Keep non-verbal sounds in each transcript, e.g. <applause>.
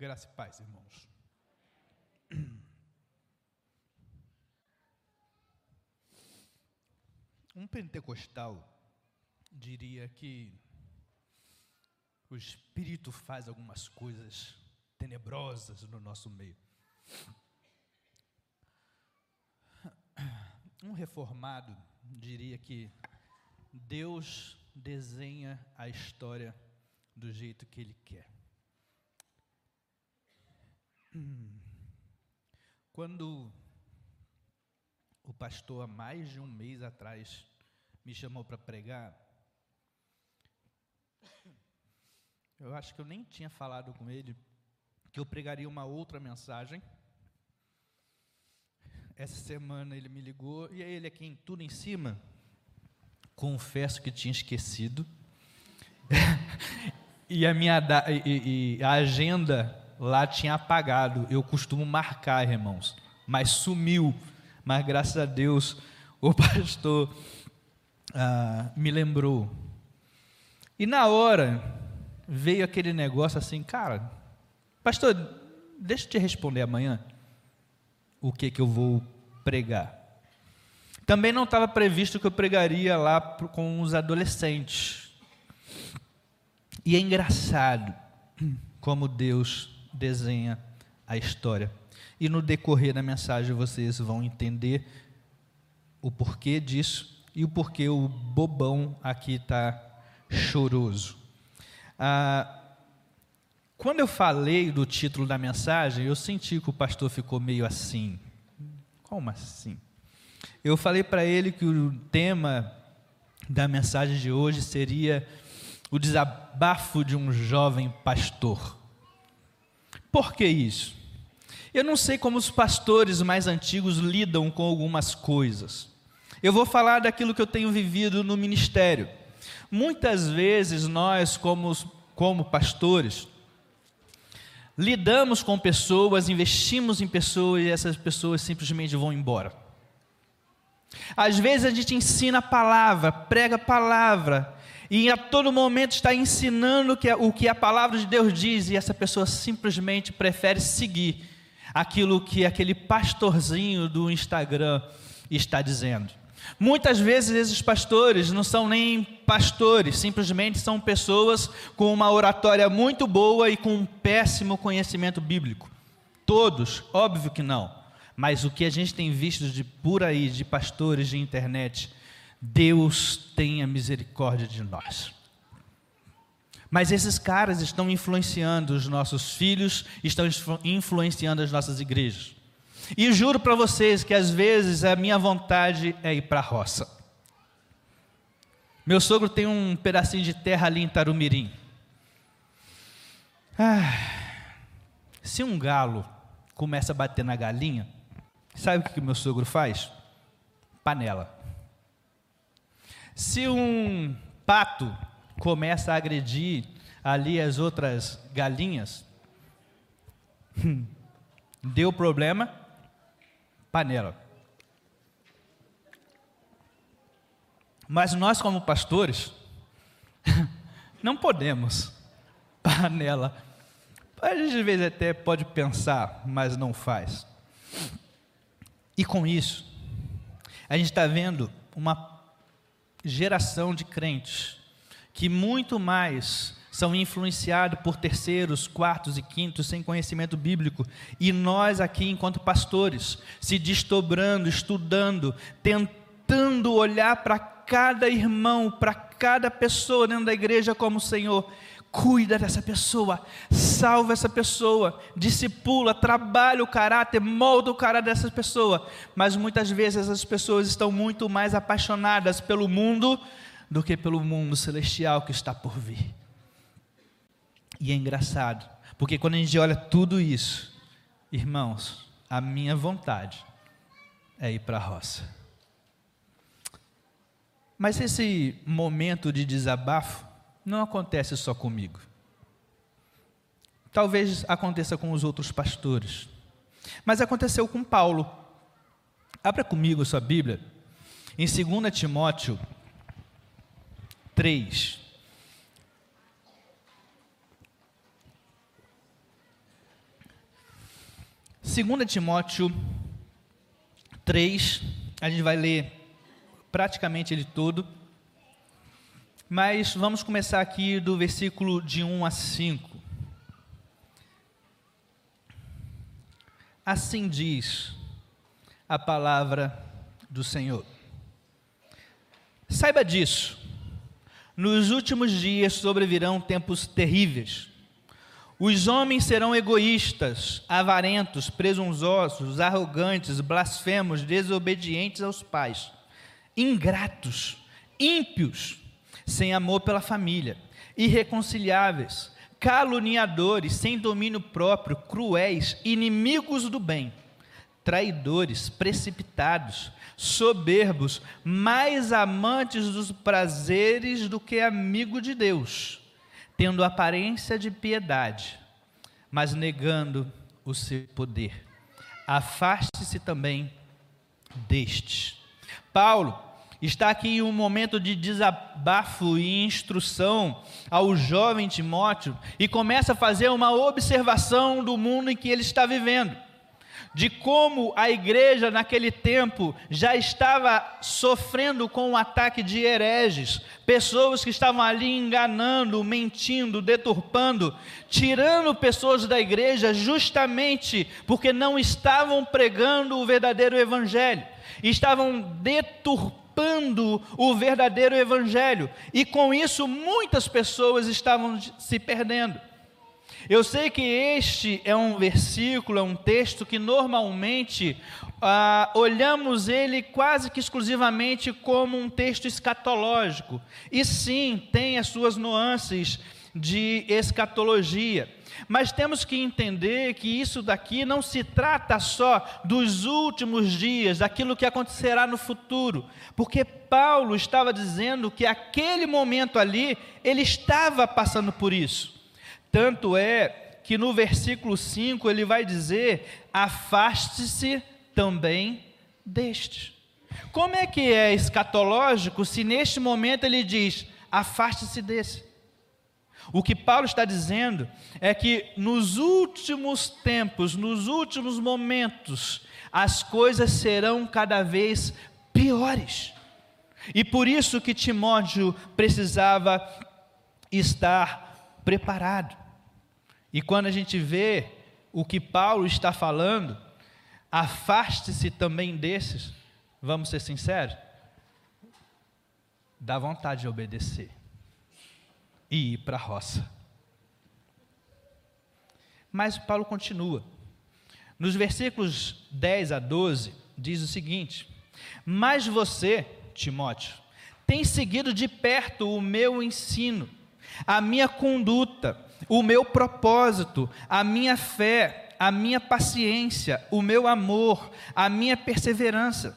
Graça e paz, irmãos. <clears throat> Um pentecostal diria que o Espírito faz algumas coisas tenebrosas no nosso meio. <clears throat> Um reformado diria que Deus desenha a história do jeito que Ele quer. Quando o pastor, há mais de um mês atrás, me chamou para pregar, eu acho que eu nem tinha falado com ele que eu pregaria uma outra mensagem. Essa semana ele me ligou e aí ele aqui em tudo em cima. Confesso que tinha esquecido. <laughs> e a minha e, e a agenda lá tinha apagado. Eu costumo marcar, irmãos, mas sumiu. Mas graças a Deus, <laughs> o pastor ah, me lembrou. E na hora veio aquele negócio assim, cara, pastor, deixa eu te responder amanhã o que que eu vou pregar. Também não estava previsto que eu pregaria lá com os adolescentes. E é engraçado <clears throat> como Deus desenha a história. E no decorrer da mensagem vocês vão entender o porquê disso e o porquê o bobão aqui está choroso. Ah, quando eu falei do título da mensagem, eu senti que o pastor ficou meio assim. Como assim? Eu falei para ele que o tema da mensagem de hoje seria o desabafo de um jovem pastor. Por que isso? Eu não sei como os pastores mais antigos lidam com algumas coisas. Eu vou falar daquilo que eu tenho vivido no ministério. Muitas vezes nós, como, como pastores, lidamos com pessoas, investimos em pessoas e essas pessoas simplesmente vão embora. Às vezes a gente ensina a palavra, prega a palavra, e a todo momento está ensinando o que a palavra de Deus diz, e essa pessoa simplesmente prefere seguir aquilo que aquele pastorzinho do Instagram está dizendo. Muitas vezes esses pastores não são nem pastores, simplesmente são pessoas com uma oratória muito boa e com um péssimo conhecimento bíblico. Todos, óbvio que não. Mas o que a gente tem visto de por aí, de pastores de internet, Deus tenha misericórdia de nós. Mas esses caras estão influenciando os nossos filhos, estão influenciando as nossas igrejas. E juro para vocês que às vezes a minha vontade é ir para a roça. Meu sogro tem um pedacinho de terra ali em Tarumirim. Ah, se um galo começa a bater na galinha, sabe o que meu sogro faz? Panela. Se um pato começa a agredir ali as outras galinhas, <laughs> deu problema, panela. Mas nós, como pastores, <laughs> não podemos <laughs> panela. A gente às vezes até pode pensar, mas não faz. E com isso, a gente está vendo uma geração de crentes que muito mais são influenciados por terceiros, quartos e quintos sem conhecimento bíblico, e nós aqui, enquanto pastores, se desdobrando, estudando, tentando olhar para cada irmão, para cada pessoa dentro da igreja como o Senhor, cuida dessa pessoa, salva essa pessoa, discipula, trabalha o caráter, molda o caráter dessa pessoa. Mas muitas vezes essas pessoas estão muito mais apaixonadas pelo mundo do que pelo mundo celestial que está por vir. E é engraçado, porque quando a gente olha tudo isso, irmãos, a minha vontade é ir para a roça. Mas esse momento de desabafo não acontece só comigo. Talvez aconteça com os outros pastores. Mas aconteceu com Paulo. Abra comigo sua Bíblia, em 2 Timóteo 3. 2 Timóteo 3, a gente vai ler praticamente ele todo, mas vamos começar aqui do versículo de 1 a 5. Assim diz a palavra do Senhor. Saiba disso, nos últimos dias sobrevirão tempos terríveis. Os homens serão egoístas, avarentos, presunçosos, arrogantes, blasfemos, desobedientes aos pais, ingratos, ímpios, sem amor pela família, irreconciliáveis, caluniadores, sem domínio próprio, cruéis, inimigos do bem, traidores, precipitados, soberbos, mais amantes dos prazeres do que amigo de Deus, tendo aparência de piedade, mas negando o seu poder. Afaste-se também destes. Paulo está aqui um momento de desabafo e instrução ao jovem Timóteo e começa a fazer uma observação do mundo em que ele está vivendo de como a igreja naquele tempo já estava sofrendo com o ataque de hereges, pessoas que estavam ali enganando, mentindo, deturpando, tirando pessoas da igreja justamente porque não estavam pregando o verdadeiro evangelho, estavam deturpando o verdadeiro evangelho, e com isso muitas pessoas estavam se perdendo. Eu sei que este é um versículo, é um texto que normalmente ah, olhamos ele quase que exclusivamente como um texto escatológico. E sim, tem as suas nuances de escatologia. Mas temos que entender que isso daqui não se trata só dos últimos dias, daquilo que acontecerá no futuro, porque Paulo estava dizendo que aquele momento ali, ele estava passando por isso. Tanto é que no versículo 5 ele vai dizer: afaste-se também destes. Como é que é escatológico se neste momento ele diz: afaste-se desse? O que Paulo está dizendo é que nos últimos tempos, nos últimos momentos, as coisas serão cada vez piores. E por isso que Timóteo precisava estar preparado. E quando a gente vê o que Paulo está falando, afaste-se também desses, vamos ser sinceros, dá vontade de obedecer e ir para a roça. Mas Paulo continua. Nos versículos 10 a 12, diz o seguinte: Mas você, Timóteo, tem seguido de perto o meu ensino, a minha conduta, o meu propósito, a minha fé, a minha paciência, o meu amor, a minha perseverança,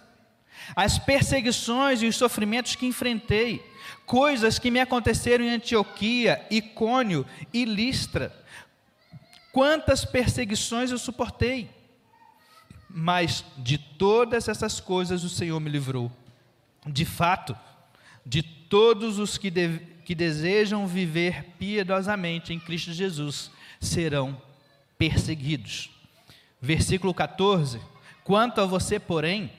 as perseguições e os sofrimentos que enfrentei, coisas que me aconteceram em Antioquia, Icônio e Listra. Quantas perseguições eu suportei, mas de todas essas coisas o Senhor me livrou. De fato, de todos os que deve, que desejam viver piedosamente em Cristo Jesus serão perseguidos. Versículo 14: Quanto a você, porém,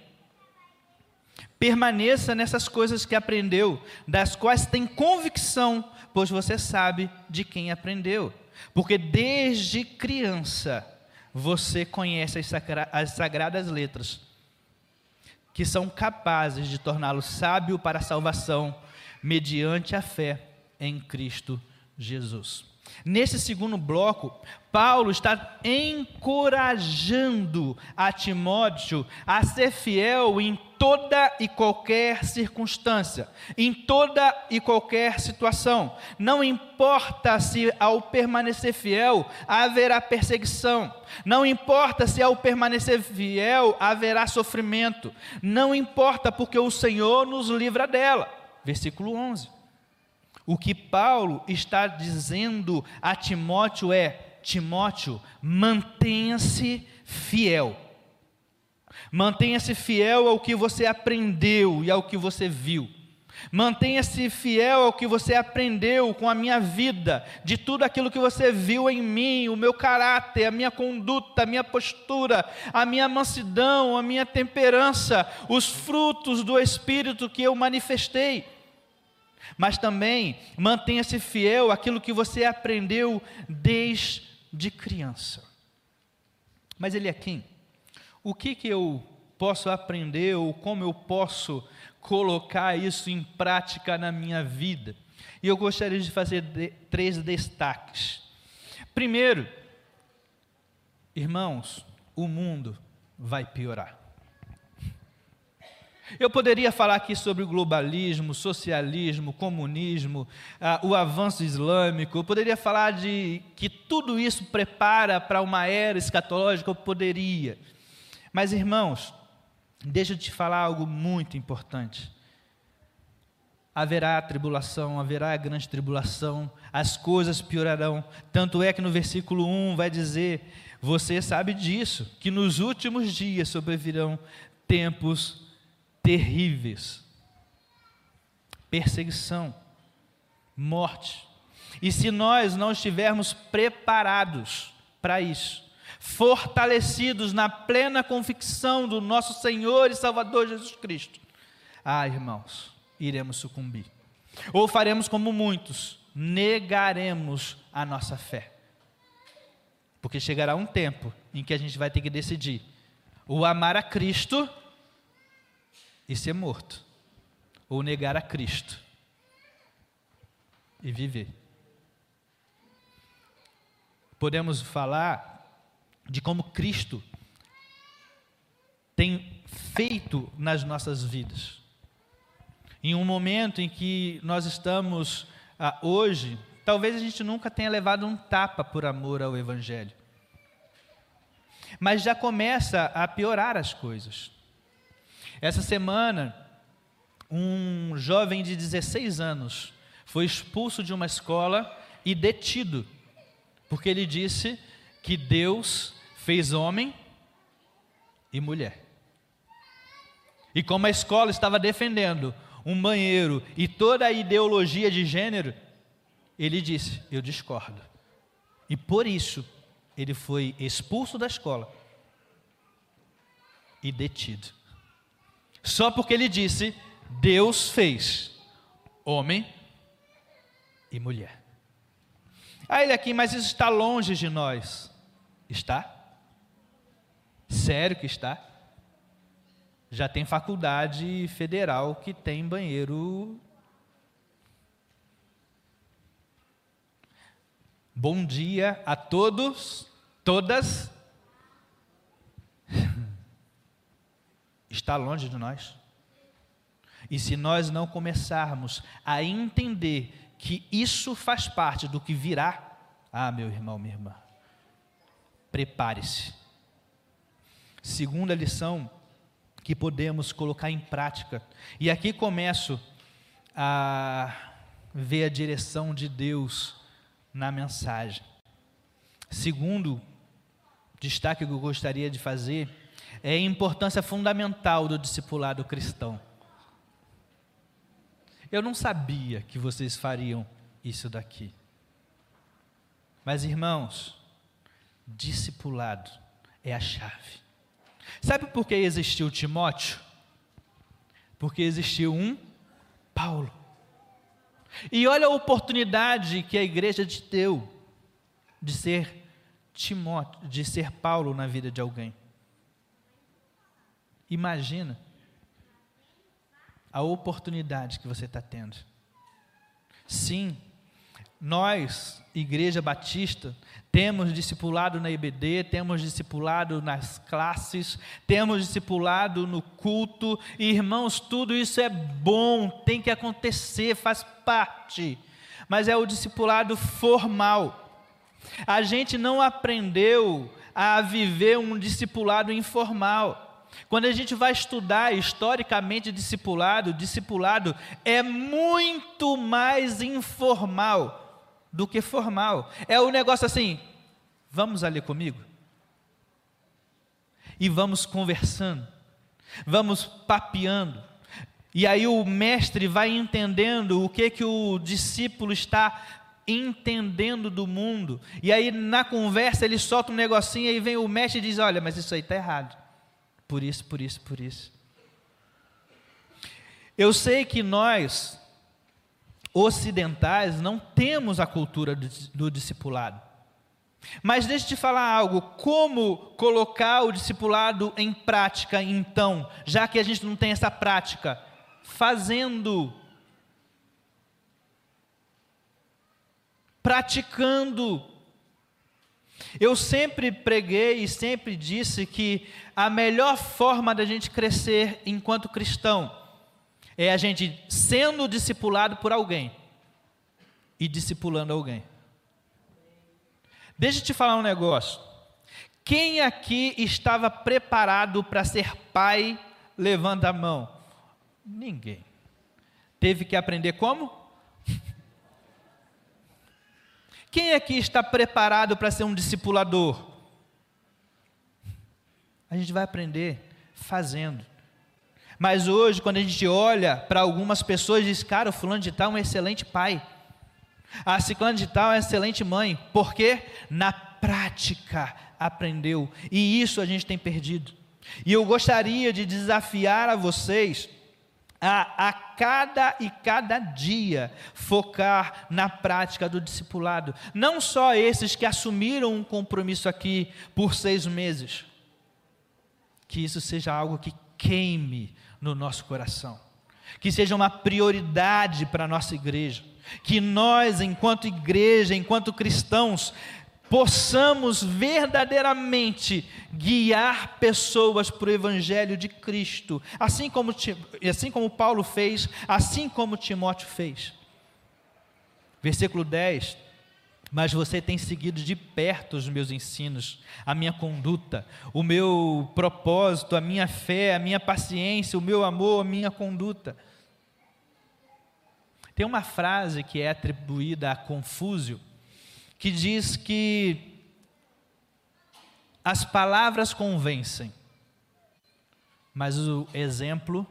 permaneça nessas coisas que aprendeu, das quais tem convicção, pois você sabe de quem aprendeu. Porque desde criança você conhece as, sagra as sagradas letras, que são capazes de torná-lo sábio para a salvação mediante a fé em Cristo Jesus. Nesse segundo bloco, Paulo está encorajando a Timóteo a ser fiel em toda e qualquer circunstância, em toda e qualquer situação. Não importa se ao permanecer fiel haverá perseguição, não importa se ao permanecer fiel haverá sofrimento, não importa porque o Senhor nos livra dela versículo 11. O que Paulo está dizendo a Timóteo é: Timóteo, mantenha-se fiel. Mantenha-se fiel ao que você aprendeu e ao que você viu. Mantenha-se fiel ao que você aprendeu com a minha vida, de tudo aquilo que você viu em mim, o meu caráter, a minha conduta, a minha postura, a minha mansidão, a minha temperança, os frutos do Espírito que eu manifestei. Mas também mantenha-se fiel àquilo que você aprendeu desde criança. Mas ele é quem? O que, que eu posso aprender ou como eu posso colocar isso em prática na minha vida. E eu gostaria de fazer de, três destaques. Primeiro, irmãos, o mundo vai piorar. Eu poderia falar aqui sobre globalismo, socialismo, comunismo, ah, o avanço islâmico, eu poderia falar de que tudo isso prepara para uma era escatológica, eu poderia. Mas, irmãos, Deixa eu te falar algo muito importante. Haverá tribulação, haverá grande tribulação, as coisas piorarão. Tanto é que no versículo 1 vai dizer: Você sabe disso, que nos últimos dias sobrevirão tempos terríveis perseguição, morte. E se nós não estivermos preparados para isso, fortalecidos na plena convicção do nosso Senhor e Salvador Jesus Cristo. Ah, irmãos, iremos sucumbir. Ou faremos como muitos, negaremos a nossa fé. Porque chegará um tempo em que a gente vai ter que decidir: ou amar a Cristo e ser morto, ou negar a Cristo e viver. Podemos falar de como Cristo tem feito nas nossas vidas. Em um momento em que nós estamos ah, hoje, talvez a gente nunca tenha levado um tapa por amor ao Evangelho. Mas já começa a piorar as coisas. Essa semana, um jovem de 16 anos foi expulso de uma escola e detido, porque ele disse que Deus fez homem e mulher. E como a escola estava defendendo um banheiro e toda a ideologia de gênero, ele disse: Eu discordo. E por isso, ele foi expulso da escola e detido. Só porque ele disse: Deus fez homem e mulher. Aí ele aqui, mas isso está longe de nós. Está? Sério que está? Já tem faculdade federal que tem banheiro. Bom dia a todos, todas. <laughs> Está longe de nós. E se nós não começarmos a entender que isso faz parte do que virá, ah, meu irmão, minha irmã, prepare-se Segunda lição que podemos colocar em prática. E aqui começo a ver a direção de Deus na mensagem. Segundo destaque que eu gostaria de fazer é a importância fundamental do discipulado cristão. Eu não sabia que vocês fariam isso daqui. Mas, irmãos, discipulado é a chave. Sabe por que existiu Timóteo? Porque existiu um Paulo. E olha a oportunidade que a igreja te deu de ser Timóteo, de ser Paulo na vida de alguém. Imagina a oportunidade que você está tendo. Sim, nós, Igreja Batista, temos discipulado na IBD, temos discipulado nas classes, temos discipulado no culto, e, irmãos, tudo isso é bom, tem que acontecer, faz parte, mas é o discipulado formal. A gente não aprendeu a viver um discipulado informal. Quando a gente vai estudar historicamente discipulado, discipulado é muito mais informal do que formal. É o um negócio assim: vamos ali comigo? E vamos conversando, vamos papeando. E aí o mestre vai entendendo o que que o discípulo está entendendo do mundo. E aí na conversa ele solta um negocinho e vem o mestre e diz: "Olha, mas isso aí está errado. Por isso, por isso, por isso." Eu sei que nós ocidentais não temos a cultura do, do discipulado. Mas deixa eu te falar algo: como colocar o discipulado em prática, então, já que a gente não tem essa prática? Fazendo, praticando. Eu sempre preguei e sempre disse que a melhor forma da gente crescer enquanto cristão é a gente sendo discipulado por alguém e discipulando alguém. Deixa eu te falar um negócio. Quem aqui estava preparado para ser pai? Levanta a mão. Ninguém. Teve que aprender como? <laughs> Quem aqui está preparado para ser um discipulador? A gente vai aprender fazendo. Mas hoje, quando a gente olha para algumas pessoas, diz: Cara, o fulano de tal é um excelente pai. A ciclana de tal é uma excelente mãe. Porque na prática aprendeu. E isso a gente tem perdido. E eu gostaria de desafiar a vocês a, a cada e cada dia focar na prática do discipulado. Não só esses que assumiram um compromisso aqui por seis meses. Que isso seja algo que queime no nosso coração, que seja uma prioridade para a nossa igreja, que nós, enquanto igreja, enquanto cristãos, possamos verdadeiramente guiar pessoas para o Evangelho de Cristo, assim como, assim como Paulo fez, assim como Timóteo fez. Versículo 10 mas você tem seguido de perto os meus ensinos, a minha conduta, o meu propósito, a minha fé, a minha paciência, o meu amor, a minha conduta. Tem uma frase que é atribuída a Confúcio, que diz que as palavras convencem, mas o exemplo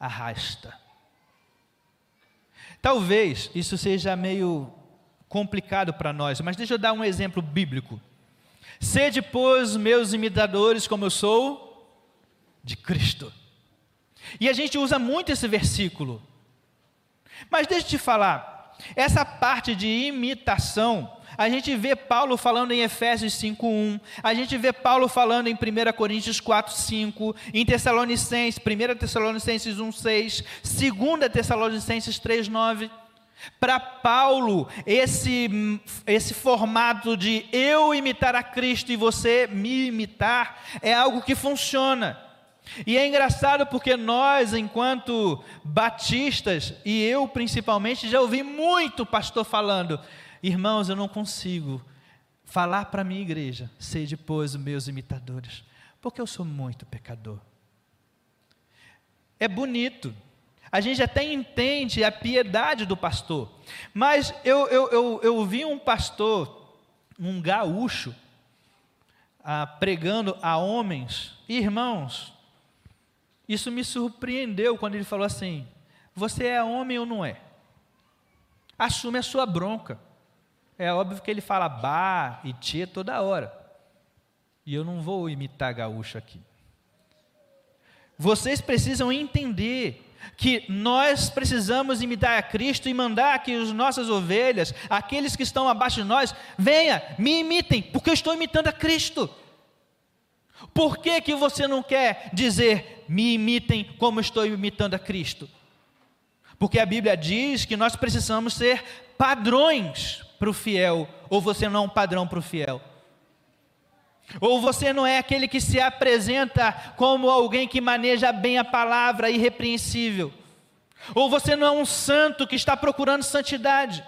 arrasta. Talvez isso seja meio complicado para nós, mas deixa eu dar um exemplo bíblico. Sede, pois, meus imitadores, como eu sou de Cristo. E a gente usa muito esse versículo. Mas deixa eu te falar, essa parte de imitação, a gente vê Paulo falando em Efésios 5:1, a gente vê Paulo falando em 1 Coríntios 4:5, em Tessalonicenses, 1 Tessalonicenses 1:6, 2 Tessalonicenses 3:9. Para Paulo, esse, esse formato de eu imitar a Cristo e você me imitar é algo que funciona. E é engraçado porque nós, enquanto batistas, e eu principalmente, já ouvi muito pastor falando: irmãos, eu não consigo falar para a minha igreja, sede, pois, os meus imitadores, porque eu sou muito pecador. É bonito, a gente até entende a piedade do pastor. Mas eu, eu, eu, eu vi um pastor, um gaúcho, ah, pregando a homens, irmãos, isso me surpreendeu quando ele falou assim: Você é homem ou não é? Assume a sua bronca. É óbvio que ele fala bar e tia toda hora. E eu não vou imitar gaúcho aqui. Vocês precisam entender que nós precisamos imitar a Cristo e mandar que as nossas ovelhas, aqueles que estão abaixo de nós, venha, me imitem, porque eu estou imitando a Cristo. Por que, que você não quer dizer, me imitem como estou imitando a Cristo? Porque a Bíblia diz que nós precisamos ser padrões para o fiel, ou você não é um padrão para o fiel. Ou você não é aquele que se apresenta como alguém que maneja bem a palavra irrepreensível. Ou você não é um santo que está procurando santidade.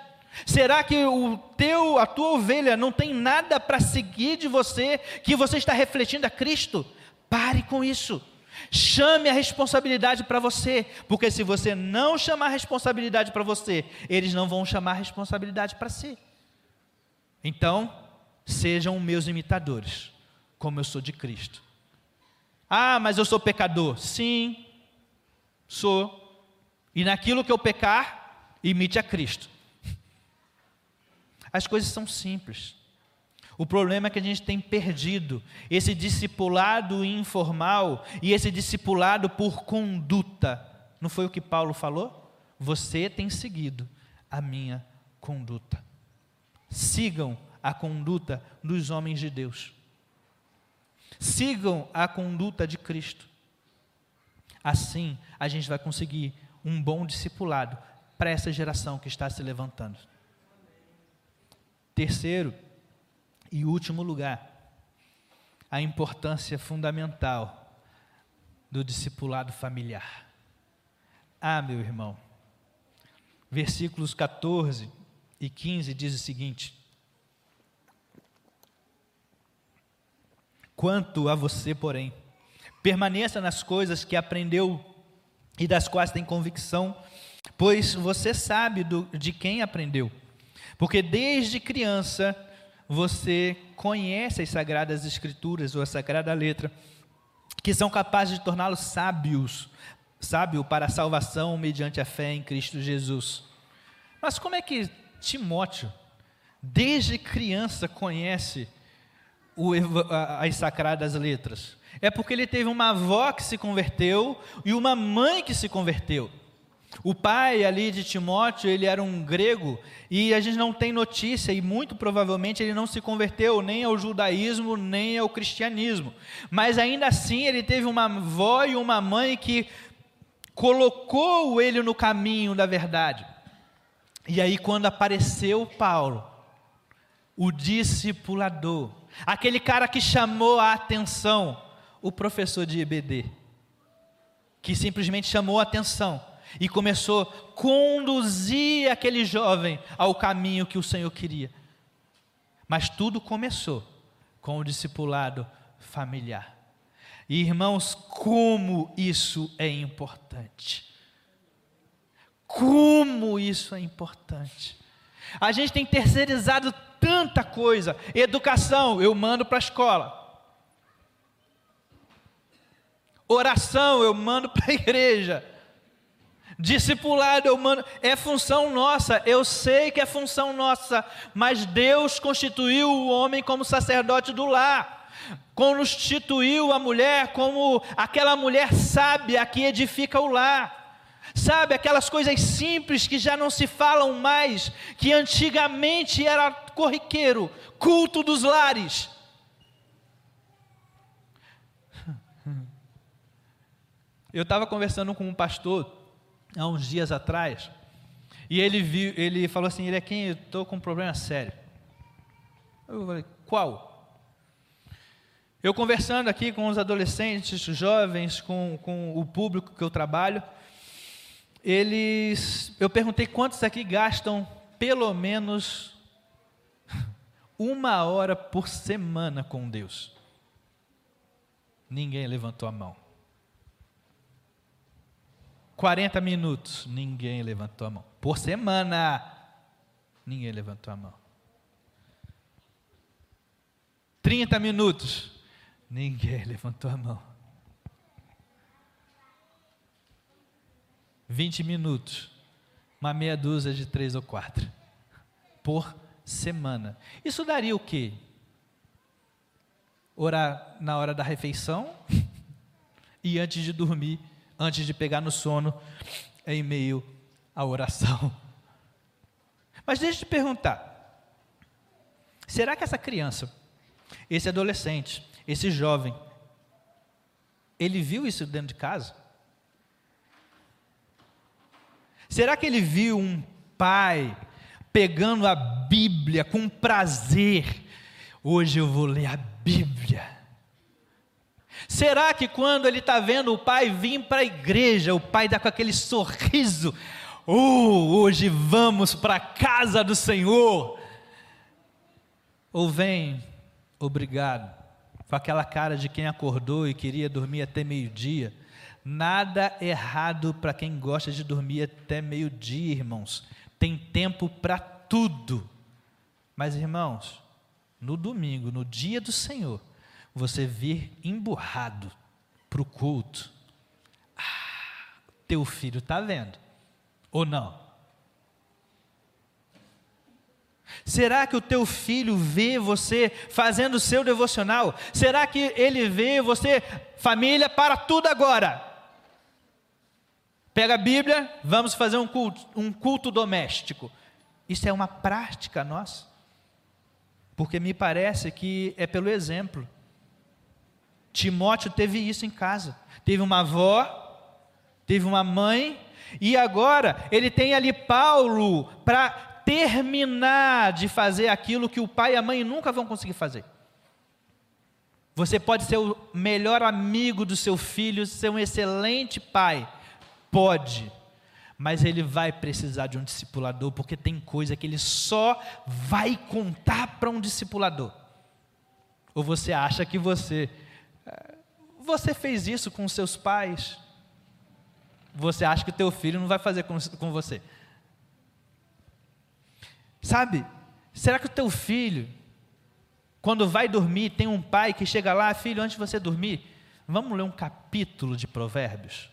Será que o teu, a tua ovelha não tem nada para seguir de você que você está refletindo a Cristo? Pare com isso. Chame a responsabilidade para você, porque se você não chamar a responsabilidade para você, eles não vão chamar a responsabilidade para si. Então, sejam meus imitadores, como eu sou de Cristo. Ah, mas eu sou pecador. Sim. sou. E naquilo que eu pecar, imite a Cristo. As coisas são simples. O problema é que a gente tem perdido esse discipulado informal e esse discipulado por conduta. Não foi o que Paulo falou? Você tem seguido a minha conduta. Sigam a conduta dos homens de Deus. Sigam a conduta de Cristo. Assim, a gente vai conseguir um bom discipulado para essa geração que está se levantando. Terceiro e último lugar, a importância fundamental do discipulado familiar. Ah, meu irmão, versículos 14 e 15 diz o seguinte: Quanto a você, porém, permaneça nas coisas que aprendeu e das quais tem convicção, pois você sabe do, de quem aprendeu. Porque desde criança você conhece as sagradas escrituras ou a sagrada letra, que são capazes de torná-los sábios, sábio para a salvação mediante a fé em Cristo Jesus. Mas como é que Timóteo, desde criança, conhece o, as sagradas letras. É porque ele teve uma avó que se converteu e uma mãe que se converteu. O pai ali de Timóteo, ele era um grego e a gente não tem notícia e muito provavelmente ele não se converteu nem ao judaísmo nem ao cristianismo. Mas ainda assim ele teve uma avó e uma mãe que colocou ele no caminho da verdade. E aí quando apareceu Paulo, o discipulador, aquele cara que chamou a atenção, o professor de EBD, que simplesmente chamou a atenção e começou a conduzir aquele jovem ao caminho que o Senhor queria. Mas tudo começou com o discipulado familiar. E irmãos, como isso é importante. Como isso é importante. A gente tem terceirizado tanta coisa. Educação, eu mando para a escola. Oração, eu mando para a <laughs> igreja. Discipulado, eu mando. É função nossa, eu sei que é função nossa, mas Deus constituiu o homem como sacerdote do lar, constituiu a mulher como aquela mulher sábia que edifica o lar. Sabe, aquelas coisas simples que já não se falam mais, que antigamente era corriqueiro, culto dos lares. Eu estava conversando com um pastor há uns dias atrás, e ele viu, ele falou assim, ele é quem? Eu estou com um problema sério. Eu falei, qual? Eu conversando aqui com os adolescentes, jovens, com, com o público que eu trabalho, eles, eu perguntei quantos aqui gastam pelo menos uma hora por semana com Deus. Ninguém levantou a mão. 40 minutos, ninguém levantou a mão. Por semana, ninguém levantou a mão. 30 minutos, ninguém <laughs> levantou a mão. 20 minutos, uma meia dúzia de três ou quatro, por semana. Isso daria o quê? Orar na hora da refeição <laughs> e antes de dormir, antes de pegar no sono, em meio à oração. Mas deixa eu te perguntar: será que essa criança, esse adolescente, esse jovem, ele viu isso dentro de casa? Será que ele viu um pai pegando a Bíblia com prazer? Hoje eu vou ler a Bíblia. Será que quando ele está vendo o pai vir para a igreja, o pai dá com aquele sorriso? Oh, hoje vamos para a casa do Senhor. Ou vem, obrigado, com aquela cara de quem acordou e queria dormir até meio-dia Nada errado para quem gosta de dormir até meio-dia, irmãos. Tem tempo para tudo. Mas, irmãos, no domingo, no dia do Senhor, você vir emburrado para o culto. Ah, Teu filho está vendo, ou não? Será que o teu filho vê você fazendo o seu devocional? Será que ele vê você, família, para tudo agora? Pega a Bíblia, vamos fazer um culto, um culto doméstico. Isso é uma prática nossa. Porque me parece que é pelo exemplo. Timóteo teve isso em casa. Teve uma avó, teve uma mãe, e agora ele tem ali Paulo para terminar de fazer aquilo que o pai e a mãe nunca vão conseguir fazer. Você pode ser o melhor amigo do seu filho, ser um excelente pai. Pode. Mas ele vai precisar de um discipulador, porque tem coisa que ele só vai contar para um discipulador. Ou você acha que você. Eh, você fez isso com seus pais? Você acha que o teu filho não vai fazer com, com você? Sabe? Será que o teu filho, quando vai dormir, tem um pai que chega lá, filho, antes de você dormir, vamos ler um capítulo de Provérbios?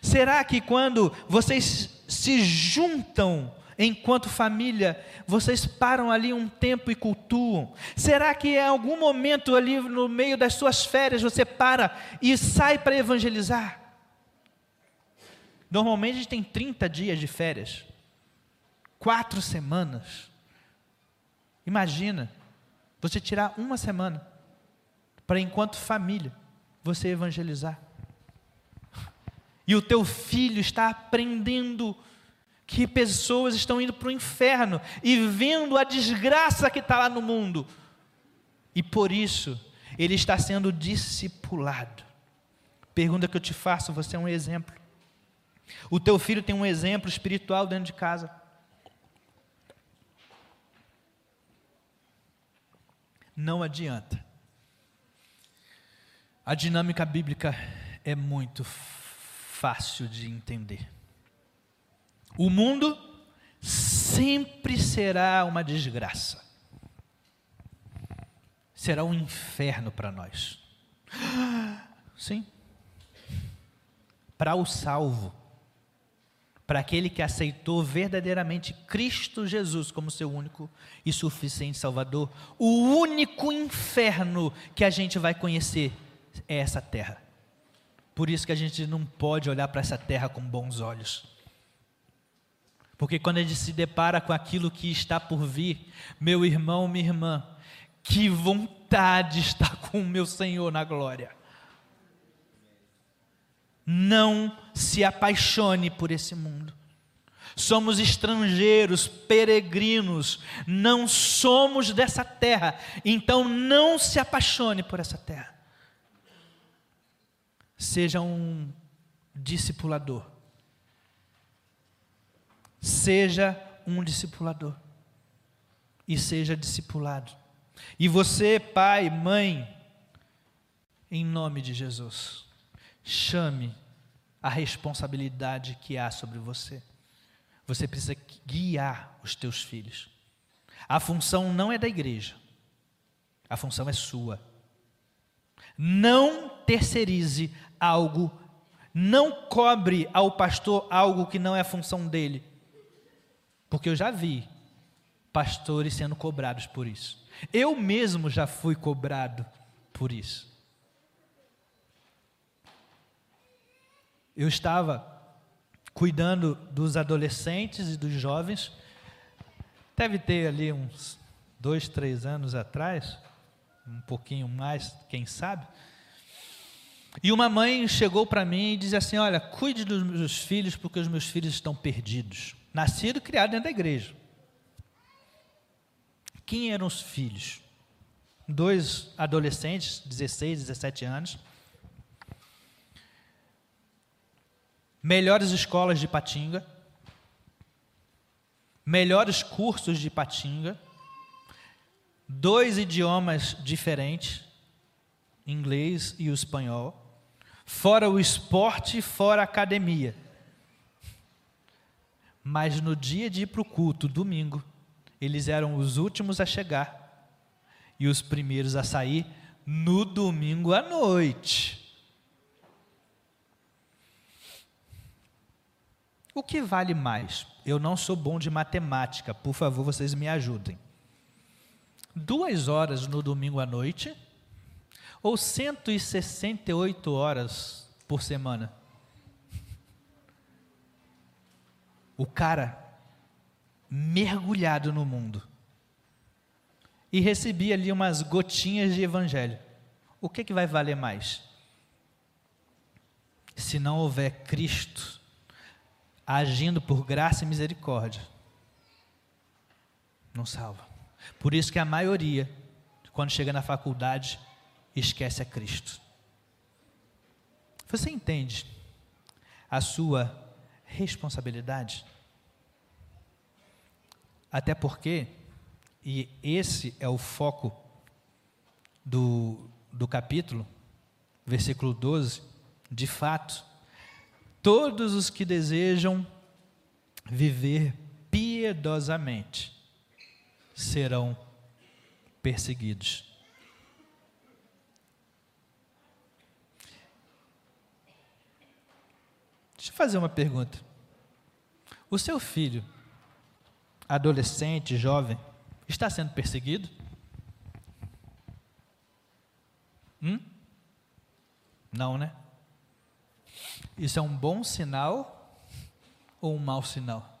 Será que quando vocês se juntam enquanto família, vocês param ali um tempo e cultuam? Será que em algum momento ali no meio das suas férias você para e sai para evangelizar? Normalmente a gente tem 30 dias de férias. Quatro semanas. Imagina, você tirar uma semana para, enquanto família, você evangelizar. E o teu filho está aprendendo que pessoas estão indo para o inferno e vendo a desgraça que está lá no mundo. E por isso, ele está sendo discipulado. Pergunta que eu te faço: você é um exemplo? O teu filho tem um exemplo espiritual dentro de casa? não adianta. A dinâmica bíblica é muito fácil de entender. O mundo sempre será uma desgraça. Será um inferno para nós. Sim. Para o salvo para aquele que aceitou verdadeiramente Cristo Jesus como seu único e suficiente Salvador, o único inferno que a gente vai conhecer é essa terra. Por isso que a gente não pode olhar para essa terra com bons olhos. Porque quando a gente se depara com aquilo que está por vir, meu irmão, minha irmã, que vontade estar <laughs> com o meu Senhor na glória. Não se apaixone por esse mundo. Somos estrangeiros, peregrinos, não somos dessa terra, então não se apaixone por essa terra. Seja um discipulador. Seja um discipulador. E seja discipulado. E você, pai, mãe, em nome de Jesus chame a responsabilidade que há sobre você. Você precisa guiar os teus filhos. A função não é da igreja. A função é sua. Não terceirize algo, não cobre ao pastor algo que não é função dele. Porque eu já vi pastores sendo cobrados por isso. Eu mesmo já fui cobrado por isso. Eu estava cuidando dos adolescentes e dos jovens, deve ter ali uns dois, três anos atrás, um pouquinho mais, quem sabe. E uma mãe chegou para mim e disse assim: Olha, cuide dos meus filhos, porque os meus filhos estão perdidos. Nascido e criado dentro da igreja. Quem eram os filhos? Dois adolescentes, 16, 17 anos, melhores escolas de Patinga, melhores cursos de Patinga, dois idiomas diferentes, inglês e o espanhol, fora o esporte, fora a academia. Mas no dia de ir para o culto, domingo, eles eram os últimos a chegar e os primeiros a sair no domingo à noite. O que vale mais? Eu não sou bom de matemática, por favor, vocês me ajudem. Duas horas no domingo à noite ou 168 horas por semana? O cara mergulhado no mundo e recebia ali umas gotinhas de evangelho. O que, que vai valer mais? Se não houver Cristo agindo por graça e misericórdia, não salva. Por isso que a maioria, quando chega na faculdade, esquece a Cristo. Você entende a sua responsabilidade? Até porque, e esse é o foco do, do capítulo, versículo 12, de fato, todos os que desejam viver piedosamente serão perseguidos. Deixa eu fazer uma pergunta. O seu filho, adolescente, jovem, está sendo perseguido? Hum? Não, né? Isso é um bom sinal ou um mau sinal?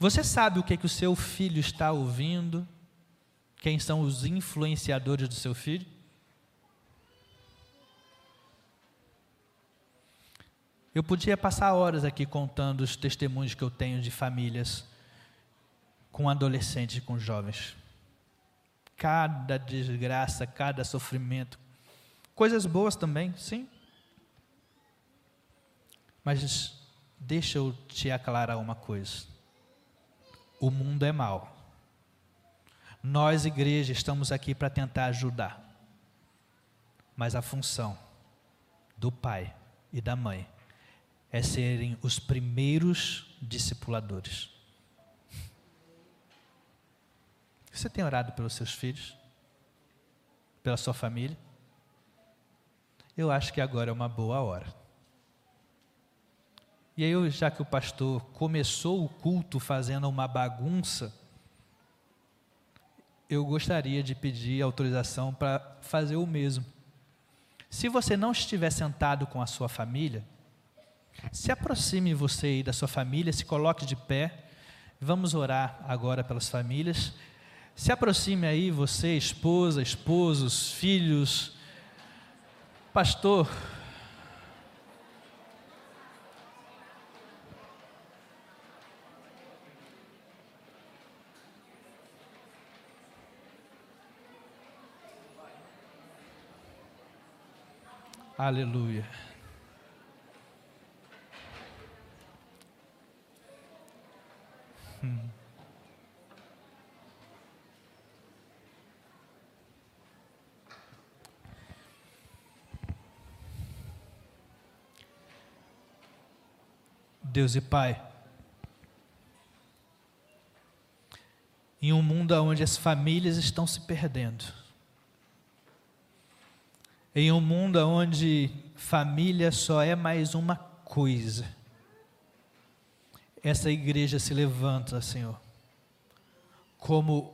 Você sabe o que, que o seu filho está ouvindo? Quem são os influenciadores do seu filho? Eu podia passar horas aqui contando os testemunhos que eu tenho de famílias com adolescentes e com jovens. Cada desgraça, cada sofrimento. Coisas boas também, sim. Mas deixa eu te aclarar uma coisa. O mundo é mau. Nós, igreja, estamos aqui para tentar ajudar. Mas a função do pai e da mãe é serem os primeiros discipuladores. Você tem orado pelos seus filhos? Pela sua família? Eu acho que agora é uma boa hora. E aí, já que o pastor começou o culto fazendo uma bagunça, eu gostaria de pedir autorização para fazer o mesmo. Se você não estiver sentado com a sua família, se aproxime você aí da sua família, se coloque de pé. Vamos orar agora pelas famílias. Se aproxime aí você, esposa, esposos, filhos. Pastor, Aleluia. Deus e Pai, em um mundo onde as famílias estão se perdendo, em um mundo onde família só é mais uma coisa. Essa igreja se levanta, Senhor, como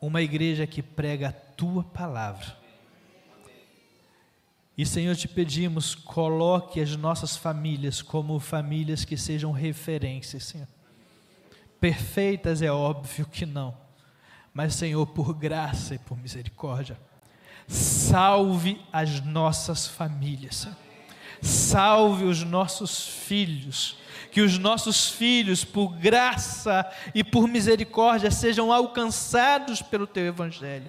uma igreja que prega a tua palavra. E, Senhor, te pedimos, coloque as nossas famílias como famílias que sejam referências, Senhor. Perfeitas é óbvio que não, mas, Senhor, por graça e por misericórdia, salve as nossas famílias, salve os nossos filhos, que os nossos filhos, por graça e por misericórdia, sejam alcançados pelo teu Evangelho.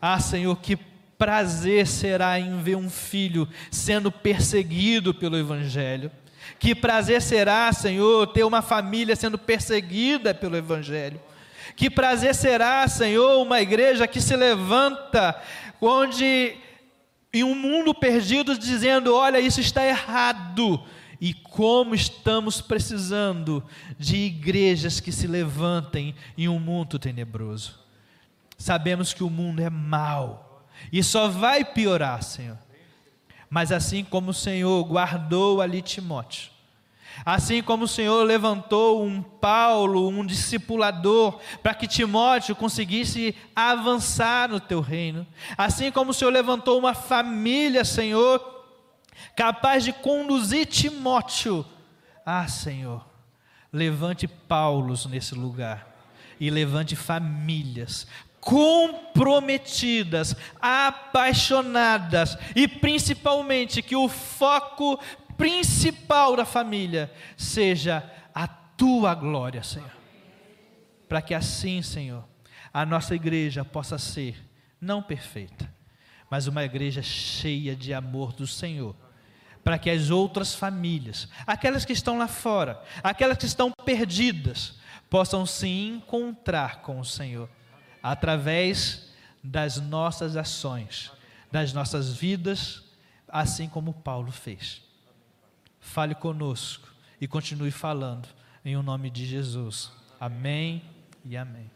Ah, Senhor, que prazer será em ver um filho sendo perseguido pelo Evangelho. Que prazer será, Senhor, ter uma família sendo perseguida pelo Evangelho. Que prazer será, Senhor, uma igreja que se levanta onde em um mundo perdido dizendo, olha, isso está errado. E como estamos precisando de igrejas que se levantem em um mundo tenebroso. Sabemos que o mundo é mau e só vai piorar, Senhor. Mas assim como o Senhor guardou ali Timóteo, assim como o Senhor levantou um Paulo, um discipulador, para que Timóteo conseguisse avançar no teu reino, assim como o Senhor levantou uma família, Senhor, capaz de conduzir Timóteo, ah, Senhor, levante Paulos nesse lugar e levante famílias comprometidas, apaixonadas e principalmente que o foco principal da família seja a tua glória, Senhor. Para que assim, Senhor, a nossa igreja possa ser não perfeita, mas uma igreja cheia de amor do Senhor para que as outras famílias, aquelas que estão lá fora, aquelas que estão perdidas, possam se encontrar com o Senhor através das nossas ações, das nossas vidas, assim como Paulo fez. Fale conosco e continue falando em o nome de Jesus. Amém e amém.